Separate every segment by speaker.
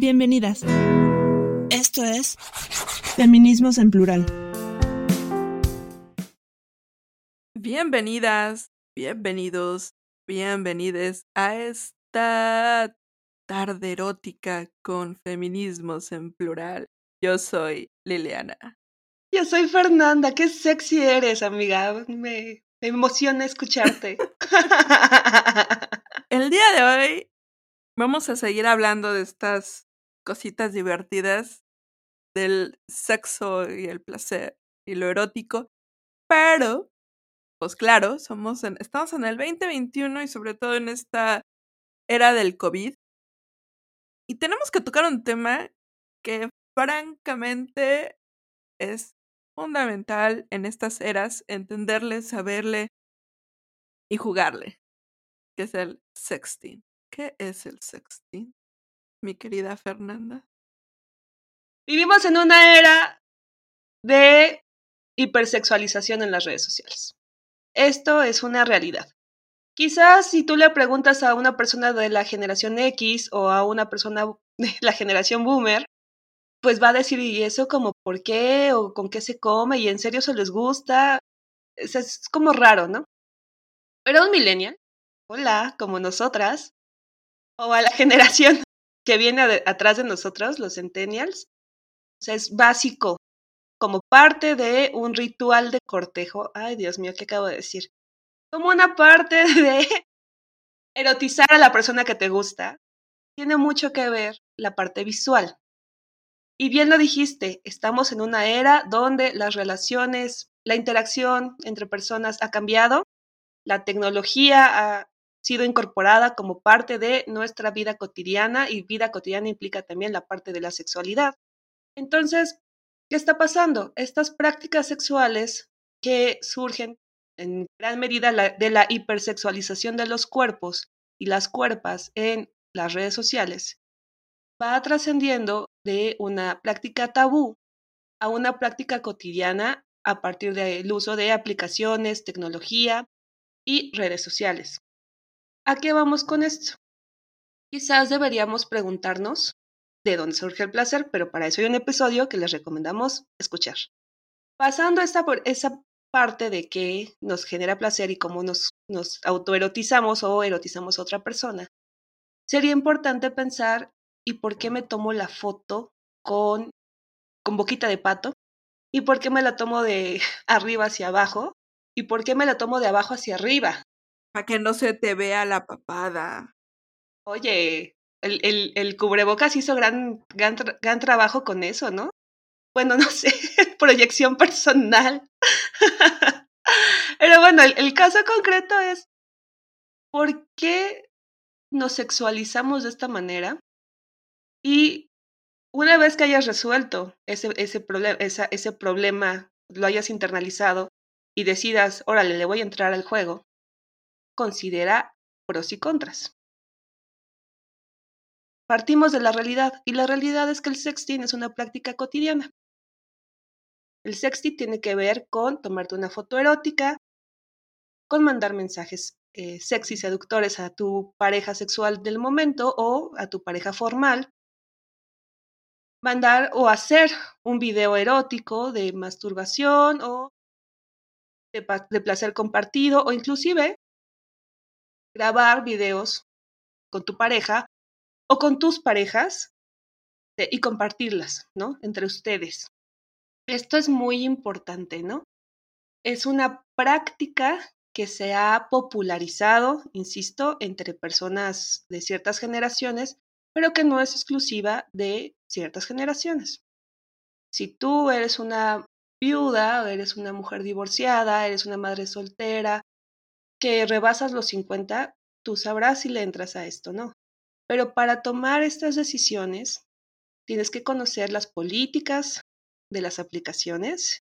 Speaker 1: Bienvenidas. Esto es Feminismos en Plural.
Speaker 2: Bienvenidas, bienvenidos, bienvenides a esta tarde erótica con Feminismos en Plural. Yo soy Liliana.
Speaker 3: Yo soy Fernanda, qué sexy eres, amiga. Me, me emociona escucharte.
Speaker 2: El día de hoy vamos a seguir hablando de estas cositas divertidas del sexo y el placer y lo erótico, pero, pues claro, somos en, estamos en el 2021 y sobre todo en esta era del COVID. Y tenemos que tocar un tema que francamente es fundamental en estas eras entenderle, saberle y jugarle, que es el sexting. ¿Qué es el sexting? Mi querida Fernanda?
Speaker 3: Vivimos en una era de hipersexualización en las redes sociales. Esto es una realidad. Quizás si tú le preguntas a una persona de la generación X o a una persona de la generación boomer, pues va a decir, ¿y eso como por qué? ¿O con qué se come? ¿Y en serio se les gusta? Es, como raro, ¿no? Pero un millennial, hola, como nosotras, o a la generación que viene atrás de nosotros, los centennials, o sea, es básico, como parte de un ritual de cortejo. Ay, Dios mío, ¿qué acabo de decir? Como una parte de erotizar a la persona que te gusta, tiene mucho que ver la parte visual. Y bien lo dijiste, estamos en una era donde las relaciones, la interacción entre personas ha cambiado, la tecnología ha sido incorporada como parte de nuestra vida cotidiana y vida cotidiana implica también la parte de la sexualidad. Entonces, ¿qué está pasando? Estas prácticas sexuales que surgen en gran medida de la hipersexualización de los cuerpos y las cuerpas en las redes sociales, va trascendiendo de una práctica tabú a una práctica cotidiana a partir del uso de aplicaciones, tecnología y redes sociales. ¿A qué vamos con esto? Quizás deberíamos preguntarnos de dónde surge el placer, pero para eso hay un episodio que les recomendamos escuchar. Pasando esta por esa parte de qué nos genera placer y cómo nos, nos autoerotizamos o erotizamos a otra persona, sería importante pensar ¿y por qué me tomo la foto con, con boquita de pato? ¿Y por qué me la tomo de arriba hacia abajo? ¿Y por qué me la tomo de abajo hacia arriba?
Speaker 2: Para que no se te vea la papada.
Speaker 3: Oye, el, el, el cubrebocas hizo gran, gran, gran trabajo con eso, ¿no? Bueno, no sé, proyección personal. Pero bueno, el, caso concreto es, ¿por qué nos sexualizamos de esta manera? Y una vez que hayas resuelto ese, ese, problema, esa, ese problema, lo hayas internalizado y decidas, órale, le voy a entrar al juego, considera pros y contras. Partimos de la realidad y la realidad es que el sexting es una práctica cotidiana. El sexting tiene que ver con tomarte una foto erótica, con mandar mensajes eh, sexy seductores a tu pareja sexual del momento o a tu pareja formal, mandar o hacer un video erótico de masturbación o de, de placer compartido o inclusive grabar videos con tu pareja o con tus parejas y compartirlas, ¿no? Entre ustedes. Esto es muy importante, ¿no? Es una práctica que se ha popularizado, insisto, entre personas de ciertas generaciones, pero que no es exclusiva de ciertas generaciones. Si tú eres una viuda, eres una mujer divorciada, eres una madre soltera, que rebasas los 50, tú sabrás si le entras a esto, ¿no? Pero para tomar estas decisiones, tienes que conocer las políticas de las aplicaciones,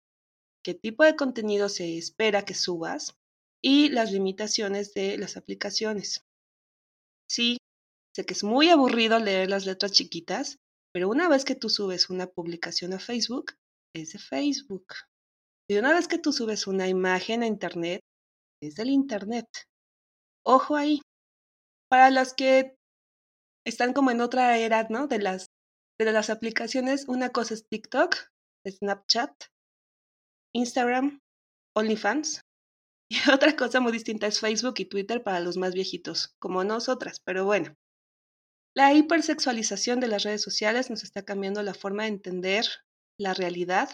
Speaker 3: qué tipo de contenido se espera que subas y las limitaciones de las aplicaciones. Sí, sé que es muy aburrido leer las letras chiquitas, pero una vez que tú subes una publicación a Facebook, es de Facebook. Y una vez que tú subes una imagen a Internet, es del Internet. Ojo ahí. Para las que están como en otra era, ¿no? De las de las aplicaciones, una cosa es TikTok, Snapchat, Instagram, OnlyFans. Y otra cosa muy distinta es Facebook y Twitter para los más viejitos, como nosotras, pero bueno. La hipersexualización de las redes sociales nos está cambiando la forma de entender la realidad.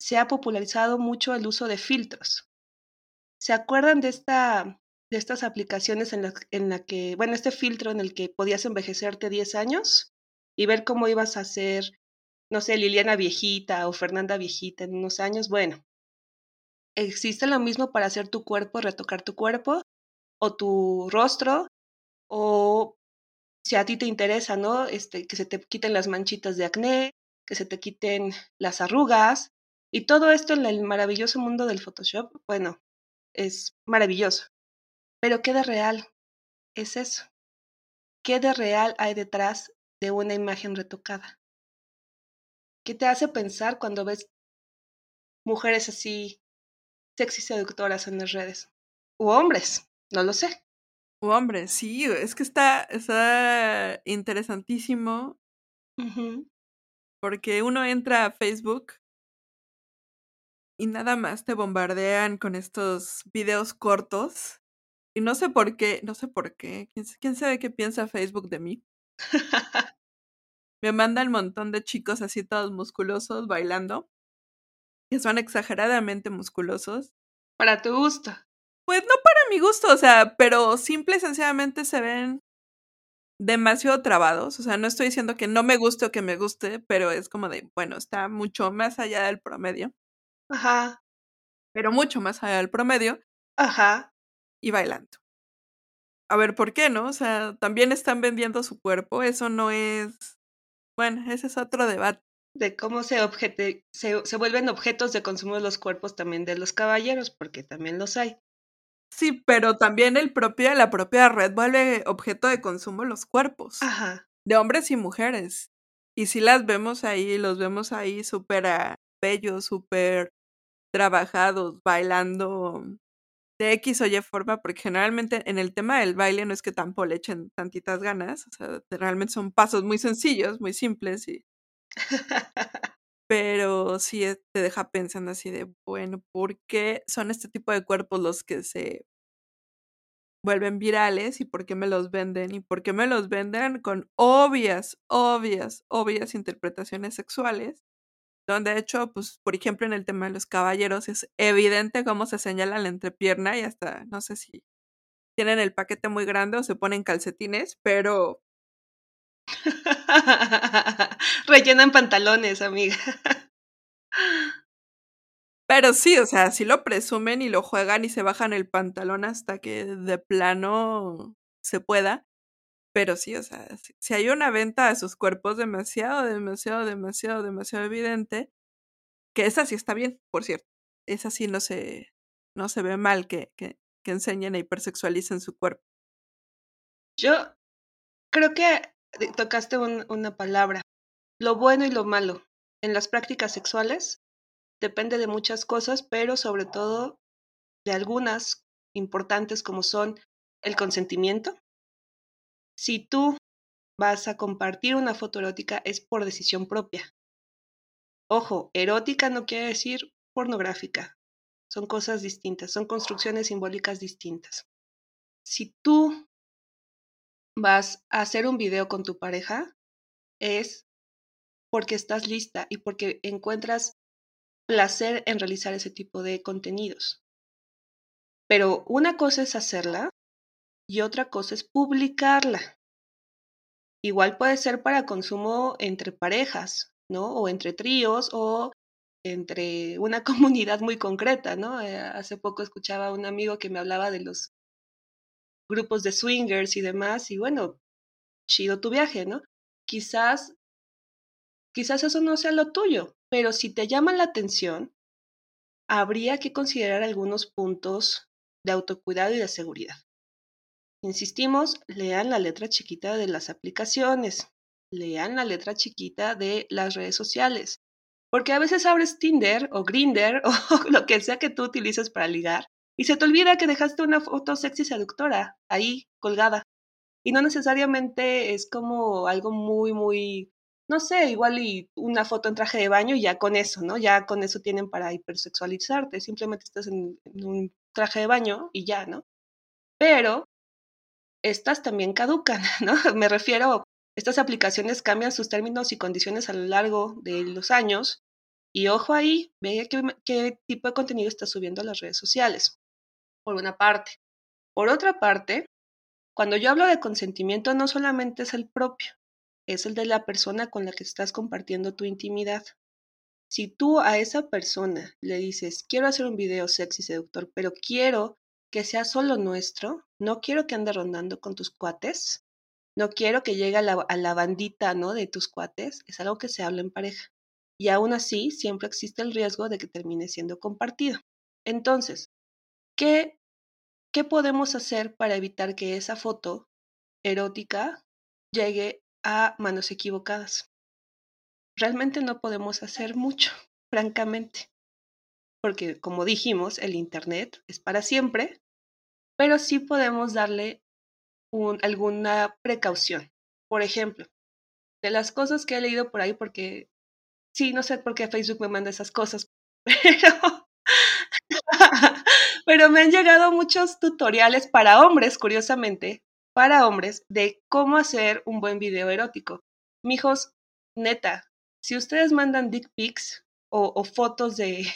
Speaker 3: Se ha popularizado mucho el uso de filtros. ¿Se acuerdan de esta de estas aplicaciones en la, en la que, bueno, este filtro en el que podías envejecerte 10 años y ver cómo ibas a ser, no sé, Liliana viejita o Fernanda viejita en unos años. Bueno, existe lo mismo para hacer tu cuerpo, retocar tu cuerpo o tu rostro o si a ti te interesa, ¿no? Este, que se te quiten las manchitas de acné, que se te quiten las arrugas y todo esto en el maravilloso mundo del Photoshop, bueno, es maravilloso. Pero ¿qué de real es eso? ¿Qué de real hay detrás de una imagen retocada? ¿Qué te hace pensar cuando ves mujeres así sexy seductoras en las redes? O hombres, no lo sé.
Speaker 2: O hombres, sí, es que está, está interesantísimo. Porque uno entra a Facebook y nada más te bombardean con estos videos cortos y no sé por qué, no sé por qué. ¿Quién, sabe qué piensa Facebook de mí? Me mandan un montón de chicos así todos musculosos bailando. Que son exageradamente musculosos.
Speaker 3: Para tu gusto.
Speaker 2: Pues no para mi gusto, o sea, pero simple y sencillamente se ven demasiado trabados. O sea, no estoy diciendo que no me guste o que me guste, pero es como de, bueno, está mucho más allá del promedio.
Speaker 3: Ajá.
Speaker 2: Pero mucho más allá del promedio.
Speaker 3: Ajá
Speaker 2: y bailando. A ver, ¿por qué no? O sea, también están vendiendo su cuerpo, eso no es... Bueno, ese es otro debate.
Speaker 3: De cómo se, objete, se, se vuelven objetos de consumo de los cuerpos también de los caballeros, porque también los hay.
Speaker 2: Sí, pero también el propio, la propia red vuelve objeto de consumo los cuerpos.
Speaker 3: Ajá.
Speaker 2: De hombres y mujeres. Y si las vemos ahí, los vemos ahí súper bellos, súper trabajados, bailando de X o Y forma, porque generalmente en el tema del baile no es que tampoco le echen tantitas ganas, o sea, realmente son pasos muy sencillos, muy simples y... Pero sí te deja pensando así de, bueno, ¿por qué son este tipo de cuerpos los que se vuelven virales y por qué me los venden y por qué me los venden con obvias, obvias, obvias interpretaciones sexuales donde de hecho, pues, por ejemplo, en el tema de los caballeros es evidente cómo se señala la entrepierna y hasta, no sé si tienen el paquete muy grande o se ponen calcetines, pero...
Speaker 3: Rellenan pantalones, amiga.
Speaker 2: Pero sí, o sea, sí lo presumen y lo juegan y se bajan el pantalón hasta que de plano se pueda. Pero sí, o sea, si, hay una venta de sus cuerpos demasiado, demasiado, demasiado, demasiado evidente, que esa sí está bien, por cierto. Esa sí no se, no se ve mal que, que, enseñen e hipersexualicen su cuerpo.
Speaker 3: Yo creo que tocaste una palabra, lo bueno y lo malo. En las prácticas sexuales depende de muchas cosas, pero sobre todo de algunas importantes como son el consentimiento, si tú vas a compartir una foto erótica es por decisión propia. Ojo, erótica no quiere decir pornográfica. Son cosas distintas, son construcciones simbólicas distintas. Si tú vas a hacer un video con tu pareja, es porque estás lista y porque encuentras placer en realizar ese tipo de contenidos. Pero una cosa es hacerla y otra cosa es publicarla. Igual puede ser para consumo entre parejas, ¿no? O entre tríos o entre una comunidad muy concreta, ¿no? Eh, hace poco escuchaba a un amigo que me hablaba de los grupos de swingers y demás, y bueno, chido tu viaje, ¿no? Quizás, quizás eso no sea lo tuyo, pero si te llama la atención, habría que considerar algunos puntos de autocuidado y de seguridad. Insistimos, lean la letra chiquita de las aplicaciones, lean la letra chiquita de las redes sociales, porque a veces abres Tinder o Grinder o lo que sea que tú utilices para ligar y se te olvida que dejaste una foto sexy seductora ahí colgada. Y no necesariamente es como algo muy, muy, no sé, igual y una foto en traje de baño y ya con eso, ¿no? Ya con eso tienen para hipersexualizarte, simplemente estás en, en un traje de baño y ya, ¿no? Pero estas también caducan, ¿no? Me refiero, estas aplicaciones cambian sus términos y condiciones a lo largo de los años y ojo ahí, ve qué, qué tipo de contenido está subiendo a las redes sociales, por una parte. Por otra parte, cuando yo hablo de consentimiento no solamente es el propio, es el de la persona con la que estás compartiendo tu intimidad. Si tú a esa persona le dices, quiero hacer un video sexy seductor, pero quiero que sea solo nuestro, no quiero que ande rondando con tus cuates, no quiero que llegue a la, a la bandita, ¿no? De tus cuates, es algo que se habla en pareja y aún así siempre existe el riesgo de que termine siendo compartido. Entonces, ¿qué, ¿qué podemos hacer para evitar que esa foto erótica llegue a manos equivocadas? Realmente no podemos hacer mucho, francamente, porque como dijimos, el Internet es para siempre, pero sí podemos darle un, alguna precaución. Por ejemplo, de las cosas que he leído por ahí, porque Sí, no sé por qué Facebook me manda esas cosas, pero, pero me han llegado muchos tutoriales para hombres, curiosamente, para hombres, de cómo hacer un buen video erótico. Mijos, neta, si ustedes mandan dick pics o, o fotos de,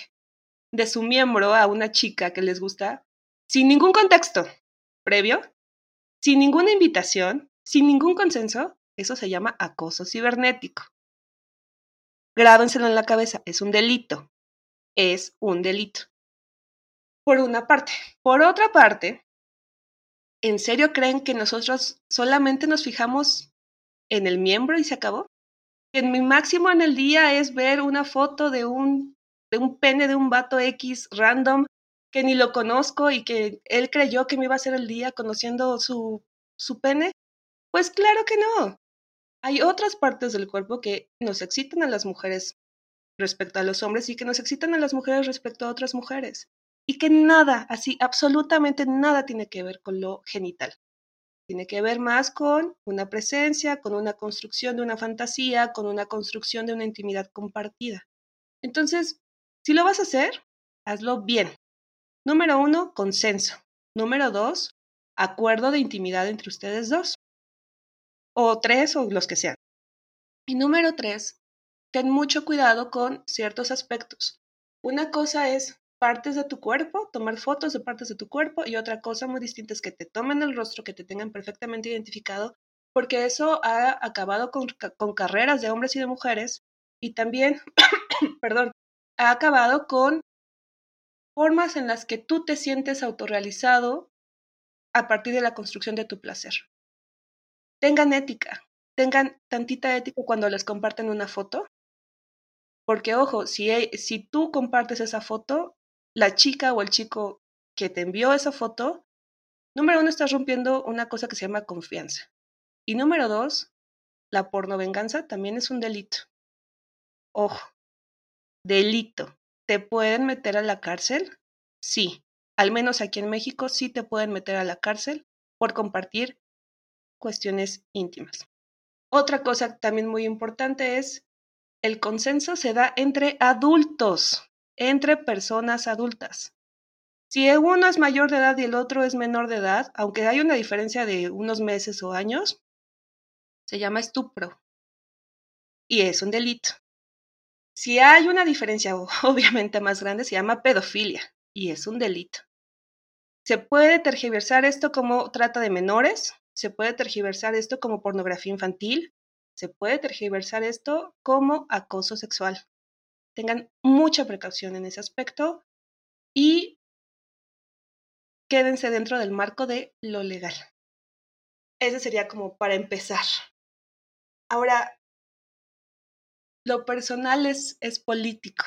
Speaker 3: de su miembro a una chica que les gusta, sin ningún contexto previo, sin ninguna invitación, sin ningún consenso, eso se llama acoso cibernético. Grábenselo en la cabeza, es un delito. Es un delito. Por una parte. Por otra parte, ¿en serio creen que nosotros solamente nos fijamos en el miembro y se acabó? En mi máximo en el día es ver una foto de un, de un pene de un vato X random que ni lo conozco y que él creyó que me iba a hacer el día conociendo su, su pene. Pues claro que no. Hay otras partes del cuerpo que nos excitan a las mujeres respecto a los hombres y que nos excitan a las mujeres respecto a otras mujeres. Y que nada, así, absolutamente nada tiene que ver con lo genital. Tiene que ver más con una presencia, con una construcción de una fantasía, con una construcción de una intimidad compartida. Entonces, si lo vas a hacer, hazlo bien. Número uno, consenso. Número dos, acuerdo de intimidad entre ustedes dos o tres o los que sean. Y número tres, ten mucho cuidado con ciertos aspectos. Una cosa es partes de tu cuerpo, tomar fotos de partes de tu cuerpo y otra cosa muy distinta es que te tomen el rostro, que te tengan perfectamente identificado, porque eso ha acabado con, carreras de hombres y de mujeres y también, perdón, ha acabado con formas en las que tú te sientes autorrealizado a partir de la construcción de tu placer tengan ética, tengan tantita ética cuando les comparten una foto. Porque, ojo, si, si tú compartes esa foto, la chica o el chico que te envió esa foto, número uno, estás rompiendo una cosa que se llama confianza. Y número dos, la pornovenganza también es un delito. Ojo, delito. ¿Te pueden meter a la cárcel? Sí. Al menos aquí en México sí te pueden meter a la cárcel por compartir cuestiones íntimas. Otra cosa también muy importante es el consenso se da entre adultos, entre personas adultas. Si uno es mayor de edad y el otro es menor de edad, aunque hay una diferencia de unos meses o años, se llama estupro y es un delito. Si hay una diferencia obviamente más grande, se llama pedofilia y es un delito. Se puede tergiversar esto como trata de menores, se puede tergiversar esto como pornografía infantil, se puede tergiversar esto como acoso sexual. Tengan mucha precaución en ese aspecto y quédense dentro del marco de lo legal. Ese sería como para empezar. Ahora, lo personal es, es político.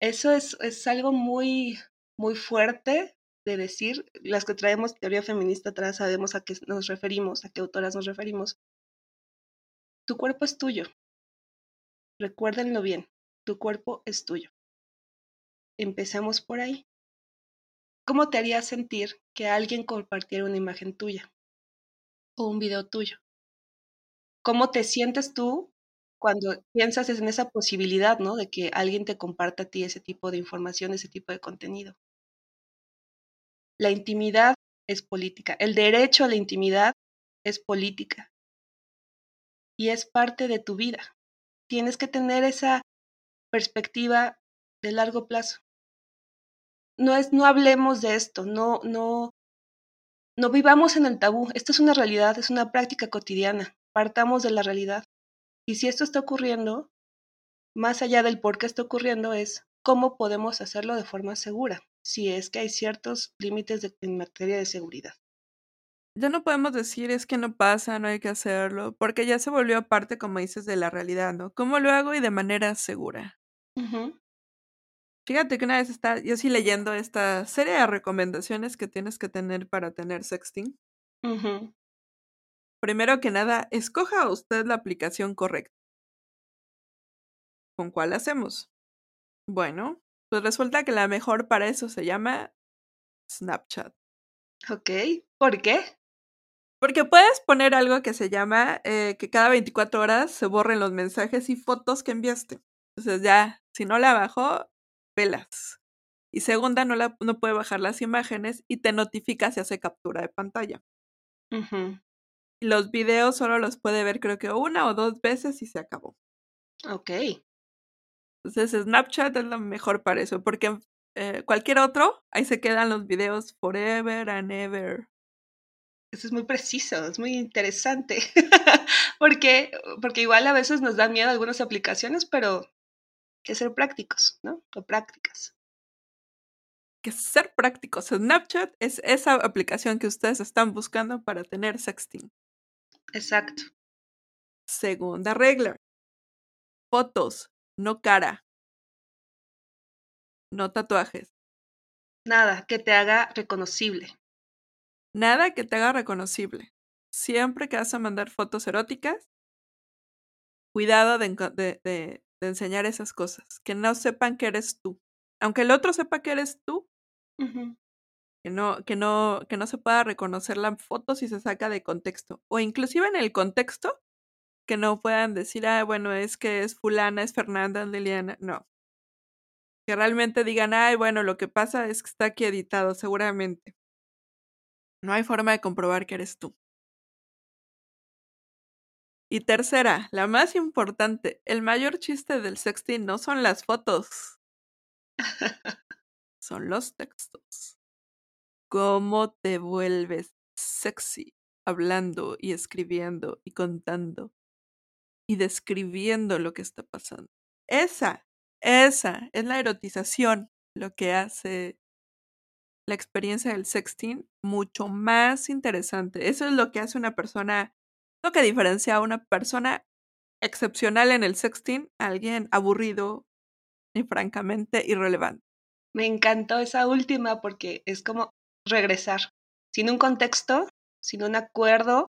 Speaker 3: Eso es, es algo muy, muy fuerte de decir, las que traemos teoría feminista atrás sabemos a qué nos referimos, a qué autoras nos referimos. Tu cuerpo es tuyo. Recuérdenlo bien, tu cuerpo es tuyo. Empecemos por ahí. ¿Cómo te haría sentir que alguien compartiera una imagen tuya? o un video tuyo. ¿Cómo te sientes tú cuando piensas en esa posibilidad, ¿no? De que alguien te comparta a ti ese tipo de información, ese tipo de contenido. La intimidad es política. El derecho a la intimidad es política. Y es parte de tu vida. Tienes que tener esa perspectiva de largo plazo. No es, no hablemos de esto, no, no, no vivamos en el tabú. Esto es una realidad, es una práctica cotidiana. Partamos de la realidad. Y si esto está ocurriendo, más allá del por qué está ocurriendo, es cómo podemos hacerlo de forma segura, si es que hay ciertos límites en materia de seguridad.
Speaker 2: Ya no podemos decir es que no pasa, no hay que hacerlo, porque ya se volvió parte, como dices, de la realidad, ¿no? ¿Cómo lo hago y de manera segura? Fíjate que una vez está, yo sí leyendo esta serie de recomendaciones que tienes que tener para tener sexting. Primero que nada, escoja usted la aplicación correcta. ¿Con cuál hacemos? Bueno, pues resulta que la mejor para eso se llama Snapchat.
Speaker 3: Ok, ¿por qué?
Speaker 2: Porque puedes poner algo que se llama eh, que cada 24 horas se borren los mensajes y fotos que enviaste. Entonces ya, si no la bajó, velas. Y segunda, no, la, no puede bajar las imágenes y te notifica si hace captura de pantalla. Los videos solo los puede ver creo que una o dos veces y se acabó.
Speaker 3: Ok.
Speaker 2: Entonces Snapchat es lo mejor para eso, porque eh, cualquier otro, ahí se quedan los videos forever and ever.
Speaker 3: Eso es muy preciso, es muy interesante. porque, porque igual a veces nos da miedo algunas aplicaciones, pero hay que ser prácticos, ¿no? O prácticas.
Speaker 2: Que ser prácticos. Snapchat es esa aplicación que ustedes están buscando para tener sexting.
Speaker 3: Exacto.
Speaker 2: Segunda regla. Fotos, no cara. No tatuajes.
Speaker 3: Nada que te haga reconocible.
Speaker 2: Nada que te haga reconocible. Siempre que vas a mandar fotos eróticas, cuidado de, de, enseñar esas cosas. Que no sepan que eres tú. Aunque el otro sepa que eres tú, que no, que no, que no se pueda reconocer la foto si se saca de contexto. O inclusive en el contexto, que no puedan decir, ah, bueno, es que es fulana, es Fernanda, Liliana. No. Que realmente digan, ay, bueno, lo que pasa es que está aquí editado, seguramente. No hay forma de comprobar que eres tú. Y tercera, la más importante, el mayor chiste del sexting no son las fotos, son los textos cómo te vuelves sexy hablando y escribiendo y contando y describiendo lo que está pasando. Esa, esa es la erotización, lo que hace la experiencia del sexting mucho más interesante. Eso es lo que hace una persona, lo que diferencia a una persona excepcional en el sexting a alguien aburrido y francamente irrelevante.
Speaker 3: Me encantó esa última porque es como regresar, sin un contexto, sin un acuerdo,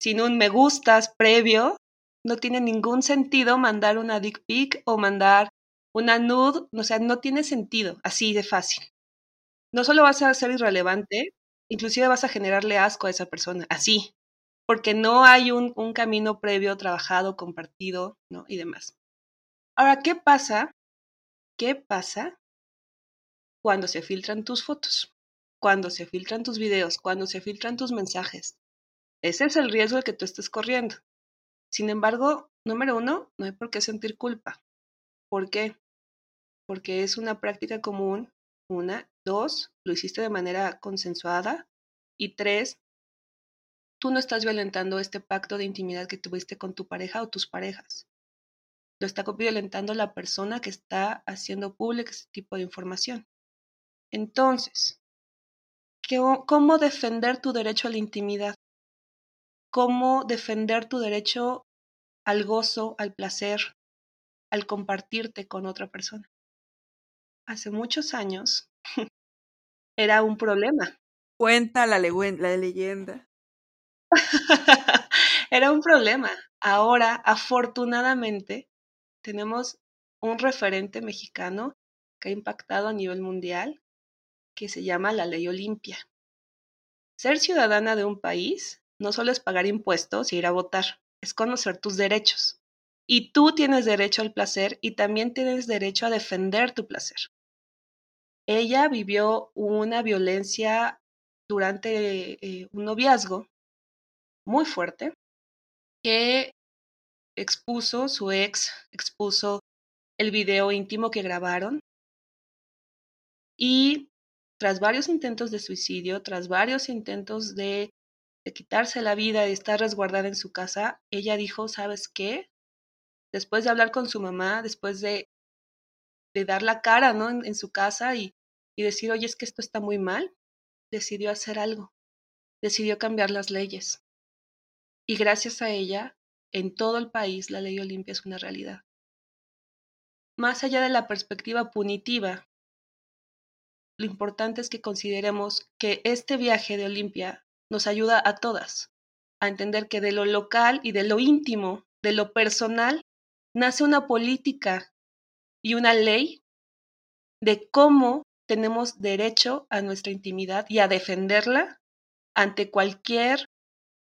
Speaker 3: sin un me gustas previo, no tiene ningún sentido mandar una dick pic o mandar una nude, o sea, no tiene sentido, así de fácil. No solo vas a ser irrelevante, inclusive vas a generarle asco a esa persona, así, porque no hay un, un camino previo trabajado, compartido, ¿no? Y demás. Ahora, ¿qué pasa? ¿Qué pasa cuando se filtran tus fotos? Cuando se filtran tus videos, cuando se filtran tus mensajes. Ese es el riesgo que tú estés corriendo. Sin embargo, número uno, no hay por qué sentir culpa. ¿Por qué? Porque es una práctica común. Una. Dos, lo hiciste de manera consensuada. Y tres, tú no estás violentando este pacto de intimidad que tuviste con tu pareja o tus parejas. Lo está violentando la persona que está haciendo público ese tipo de información. Entonces, cómo defender tu derecho a la intimidad, cómo defender tu derecho al gozo, al placer, al compartirte con otra persona. Hace muchos años era un problema.
Speaker 2: Cuenta la, la leyenda.
Speaker 3: era un problema. Ahora, afortunadamente, tenemos un referente mexicano que ha impactado a nivel mundial, que se llama la ley Olimpia. Ser ciudadana de un país no solo es pagar impuestos y ir a votar, es conocer tus derechos. Y tú tienes derecho al placer y también tienes derecho a defender tu placer. Ella vivió una violencia durante eh, un noviazgo muy fuerte que expuso, su ex expuso el video íntimo que grabaron y tras varios intentos de suicidio, tras varios intentos de, quitarse la vida y estar resguardada en su casa, ella dijo, ¿sabes qué? Después de hablar con su mamá, después de, de dar la cara ¿no? en, en su casa y, y decir, oye, es que esto está muy mal, decidió hacer algo, decidió cambiar las leyes. Y gracias a ella, en todo el país la ley Olimpia es una realidad. Más allá de la perspectiva punitiva, lo importante es que consideremos que este viaje de Olimpia nos ayuda a todas a entender que de lo local y de lo íntimo, de lo personal, nace una política y una ley de cómo tenemos derecho a nuestra intimidad y a defenderla ante cualquier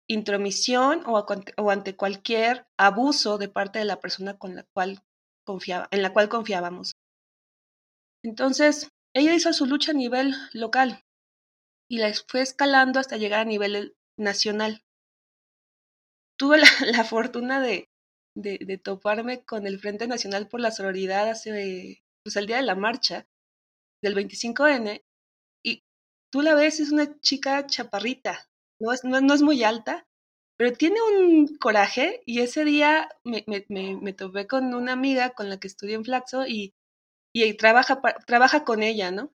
Speaker 3: intromisión o, ante cualquier abuso de parte de la persona en la cual confiábamos. Entonces, ella hizo su lucha a nivel local y la fue escalando hasta llegar a nivel nacional. Tuve la, la fortuna de, de, de, toparme con el Frente Nacional por la Sororidad hace, pues el día de la marcha del 25N y tú la ves, es una chica chaparrita, no es, no, es muy alta, pero tiene un coraje y ese día me, me, me, me, topé con una amiga con la que estudié en Flaxo y, y trabaja, trabaja con ella, ¿no?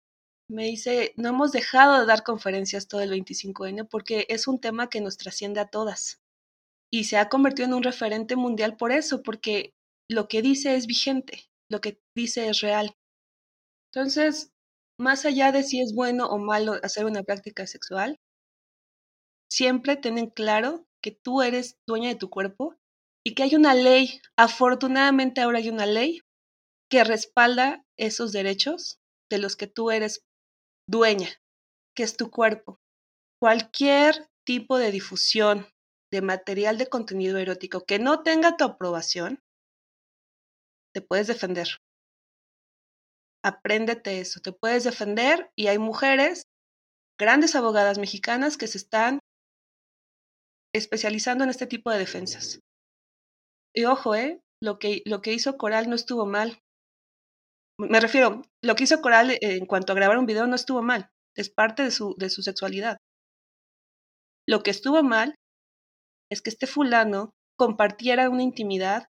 Speaker 3: Me dice, no hemos dejado de dar conferencias todo el 25N porque es un tema que nos trasciende a todas. Y se ha convertido en un referente mundial por eso, porque lo que dice es vigente, lo que dice es real. Entonces, más allá de si es bueno o malo hacer una práctica sexual, siempre ten en claro que tú eres dueña de tu cuerpo y que hay una ley, afortunadamente ahora hay una ley que respalda esos derechos de los que tú eres dueña, que es tu cuerpo. Cualquier tipo de difusión de material de contenido erótico que no tenga tu aprobación, te puedes defender. Apréndete eso, te puedes defender y hay mujeres, grandes abogadas mexicanas que se están especializando en este tipo de defensas. Y ojo, ¿eh? Lo que, lo que hizo Coral no estuvo mal. Me refiero, lo que hizo Coral en cuanto a grabar un video no estuvo mal. Es parte de su, de su sexualidad. Lo que estuvo mal es que este fulano compartiera una intimidad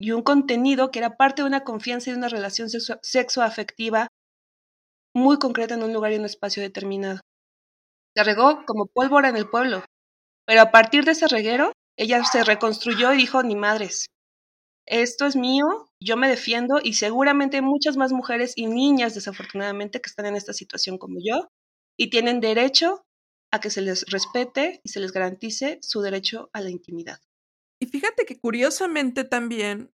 Speaker 3: y un contenido que era parte de una confianza y de una relación sexo sexoafectiva muy concreta en un lugar y un espacio determinado. Se regó como pólvora en el pueblo. Pero a partir de ese reguero, ella se reconstruyó y dijo, ni madres, esto es mío, yo me defiendo y seguramente hay muchas más mujeres y niñas desafortunadamente que están en esta situación como yo y tienen derecho a que se les respete y se les garantice su derecho a la intimidad.
Speaker 2: Y fíjate que curiosamente también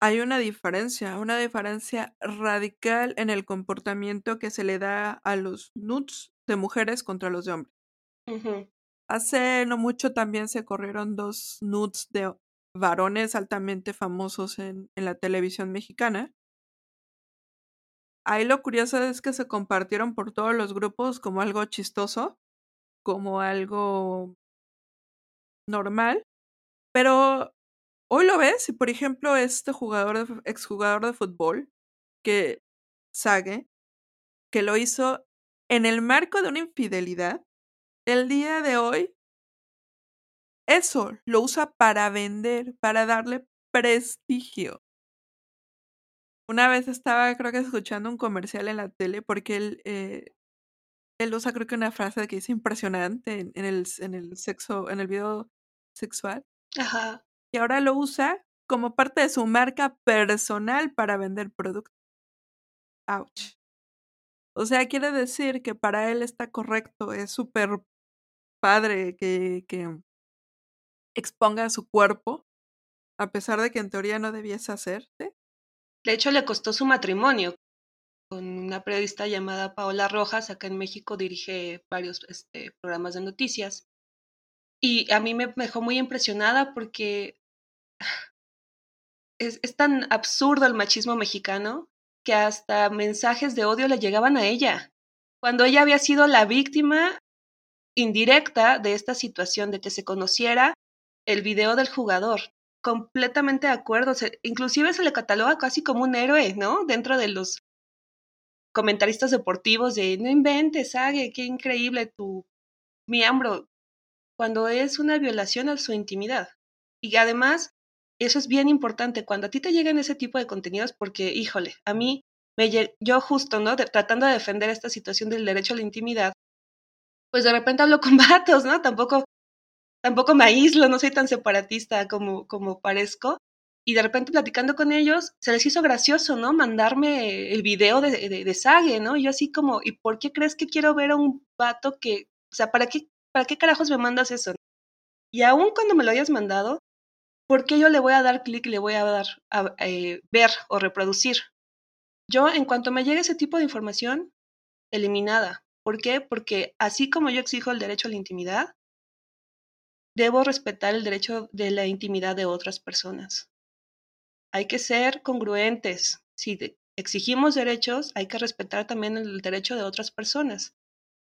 Speaker 2: hay una diferencia, una diferencia radical en el comportamiento que se le da a los nudes de mujeres contra los de hombres.
Speaker 3: Uh -huh.
Speaker 2: Hace no mucho también se corrieron dos nudes de varones altamente famosos en, la televisión mexicana. Ahí lo curioso es que se compartieron por todos los grupos como algo chistoso, como algo normal, pero hoy lo ves y por ejemplo este jugador, de, exjugador de fútbol, que Sage, que lo hizo en el marco de una infidelidad, el día de hoy eso lo usa para vender, para darle prestigio. Una vez estaba, creo que escuchando un comercial en la tele porque él, eh, él usa creo que una frase que dice impresionante en, en, el, en el sexo, en el video sexual.
Speaker 3: Ajá.
Speaker 2: Y ahora lo usa como parte de su marca personal para vender productos. Ouch. O sea, quiere decir que para él está correcto, es súper padre que, que exponga su cuerpo, a pesar de que en teoría no debiese hacerse.
Speaker 3: De hecho, le costó su matrimonio con una periodista llamada Paola Rojas, acá en México dirige varios este, programas de noticias. Y a mí me dejó muy impresionada porque es, es tan absurdo el machismo mexicano que hasta mensajes de odio le llegaban a ella, cuando ella había sido la víctima indirecta de esta situación, de que se conociera el video del jugador. Completamente de acuerdo, inclusive se le cataloga casi como un héroe, ¿no? Dentro de los comentaristas deportivos de no inventes, Sage, qué increíble tu miembro, cuando es una violación a su intimidad. Y además, eso es bien importante, cuando a ti te llegan ese tipo de contenidos, porque, híjole, a mí, me, yo justo, ¿no? tratando de defender esta situación del derecho a la intimidad, pues de repente hablo con vatos, ¿no? Tampoco, tampoco me aíslo, no soy tan separatista como, como parezco. Y de repente platicando con ellos, se les hizo gracioso, ¿no? Mandarme el video de, de, de Sage, ¿no? Yo así como, ¿y por qué crees que quiero ver a un vato que, o sea, ¿para qué, para qué carajos me mandas eso? Y aún cuando me lo hayas mandado, ¿por qué yo le voy a dar clic y le voy a dar a, eh, ver o reproducir? Yo, en cuanto me llegue ese tipo de información, eliminada. ¿Por qué? Porque así como yo exijo el derecho a la intimidad, debo respetar el derecho de la intimidad de otras personas. Hay que ser congruentes. Si exigimos derechos, hay que respetar también el derecho de otras personas.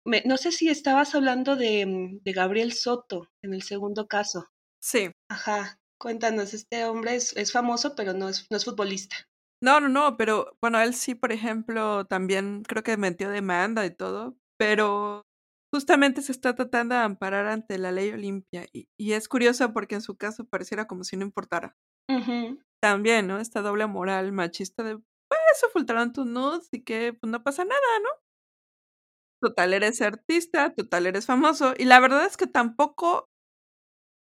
Speaker 3: no sé si estabas hablando de, de, Gabriel Soto en el segundo caso.
Speaker 2: Sí.
Speaker 3: Ajá. Cuéntanos, este hombre es, es famoso, pero no es, no es futbolista.
Speaker 2: No, no, no, pero bueno, él sí, por ejemplo, también creo que metió demanda y todo, pero justamente se está tratando de amparar ante la ley Olimpia y, y es curioso porque en su caso pareciera como si no importara. También, ¿no? Esta doble moral machista de, pues, se filtraron tus nudes y que pues no pasa nada, ¿no? Total, eres artista, total, eres famoso. Y la verdad es que tampoco,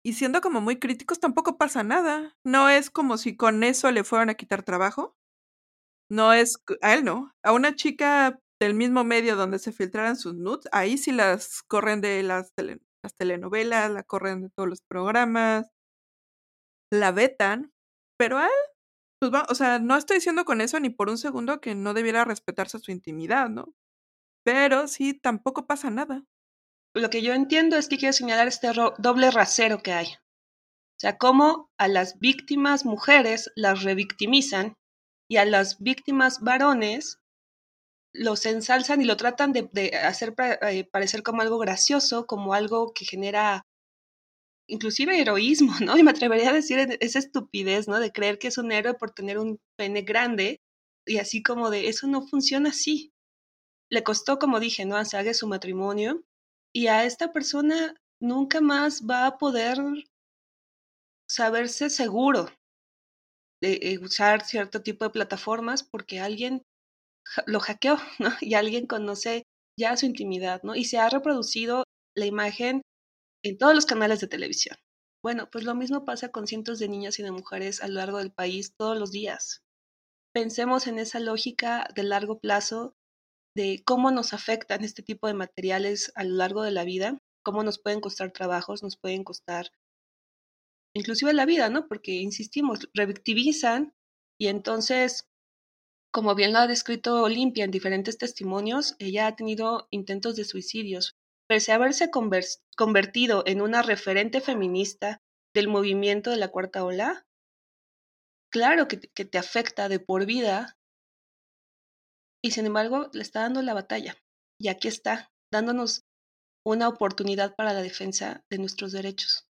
Speaker 2: y siendo como muy críticos, tampoco pasa nada. No es como si con eso le fueran a quitar trabajo. No es, a él no. A una chica del mismo medio donde se filtraran sus nudes, ahí sí las corren de las, las telenovelas, la corren de todos los programas, la vetan, pero a él, pues va, o sea, no estoy diciendo con eso ni por un segundo que no debiera respetarse su intimidad, ¿no? Pero sí, tampoco pasa nada.
Speaker 3: Lo que yo entiendo es que quiero señalar este doble rasero que hay. O sea, cómo a las víctimas mujeres las revictimizan y a las víctimas varones los ensalzan y lo tratan de, hacer eh, parecer como algo gracioso, como algo que genera inclusive heroísmo, ¿no? Y me atrevería a decir esa estupidez, ¿no? De creer que es un héroe por tener un pene grande y así como de eso no funciona así. Le costó, como dije, ¿no? A su matrimonio y a esta persona nunca más va a poder saberse seguro de eh, usar cierto tipo de plataformas porque alguien lo hackeó. Y alguien conoce ya su intimidad, ¿no? Y se ha reproducido la imagen en todos los canales de televisión. Bueno, pues lo mismo pasa con cientos de niñas y de mujeres a lo largo del país todos los días. Pensemos en esa lógica de largo plazo de cómo nos afectan este tipo de materiales a lo largo de la vida, cómo nos pueden costar trabajos, nos pueden costar inclusive la vida, ¿no? Porque, insistimos, revictimizan y entonces, como bien lo ha descrito Olimpia en diferentes testimonios, ella ha tenido intentos de suicidios. Pese a haberse convertido en una referente feminista del movimiento de la cuarta ola, claro que, que te afecta de por vida y sin embargo le está dando la batalla. Y aquí está, dándonos una oportunidad para la defensa de nuestros derechos.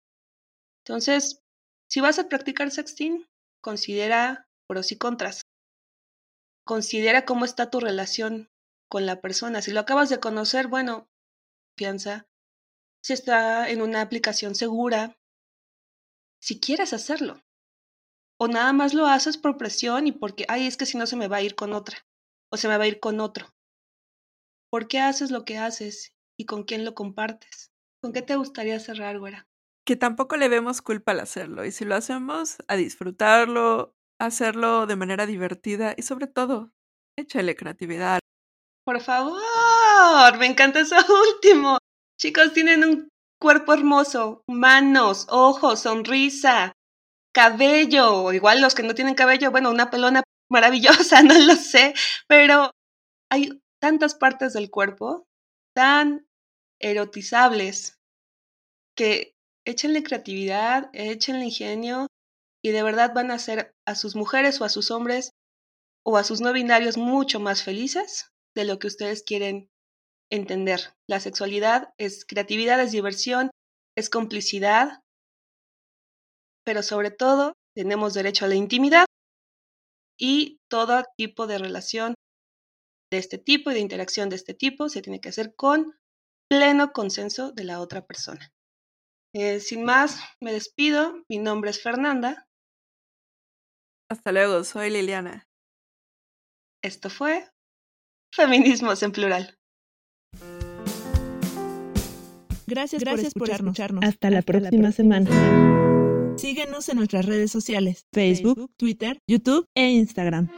Speaker 3: Entonces, si vas a practicar sexting, considera pros y contras. Considera cómo está tu relación con la persona. Si lo acabas de conocer, bueno, piensa si está en una aplicación segura, si quieres hacerlo. O nada más lo haces por presión y porque, ay, es que si no se me va a ir con otra o se me va a ir con otro. ¿Por qué haces lo que haces y con quién lo compartes? ¿Con qué te gustaría cerrar, güera?
Speaker 2: que tampoco le vemos culpa al hacerlo. Y si lo hacemos, a disfrutarlo, hacerlo de manera divertida y sobre todo, échale creatividad.
Speaker 3: Por favor, me encanta eso último. Chicos, tienen un cuerpo hermoso, manos, ojos, sonrisa, cabello, igual los que no tienen cabello, bueno, una pelona maravillosa, no lo sé, pero hay tantas partes del cuerpo tan erotizables que échenle creatividad, échenle ingenio y de verdad van a hacer a sus mujeres o a sus hombres o a sus no binarios mucho más felices de lo que ustedes quieren entender. La sexualidad es creatividad, es diversión, es complicidad, pero sobre todo tenemos derecho a la intimidad y todo tipo de relación de este tipo y de interacción de este tipo se tiene que hacer con pleno consenso de la otra persona. Eh, sin más, me despido. Mi nombre es Fernanda.
Speaker 2: Hasta luego, soy Liliana.
Speaker 3: Esto fue Feminismos en Plural.
Speaker 1: Gracias, Gracias por, escucharnos.
Speaker 4: Hasta, la, próxima semana.
Speaker 1: Síguenos en nuestras redes sociales, Facebook, Twitter, YouTube e Instagram.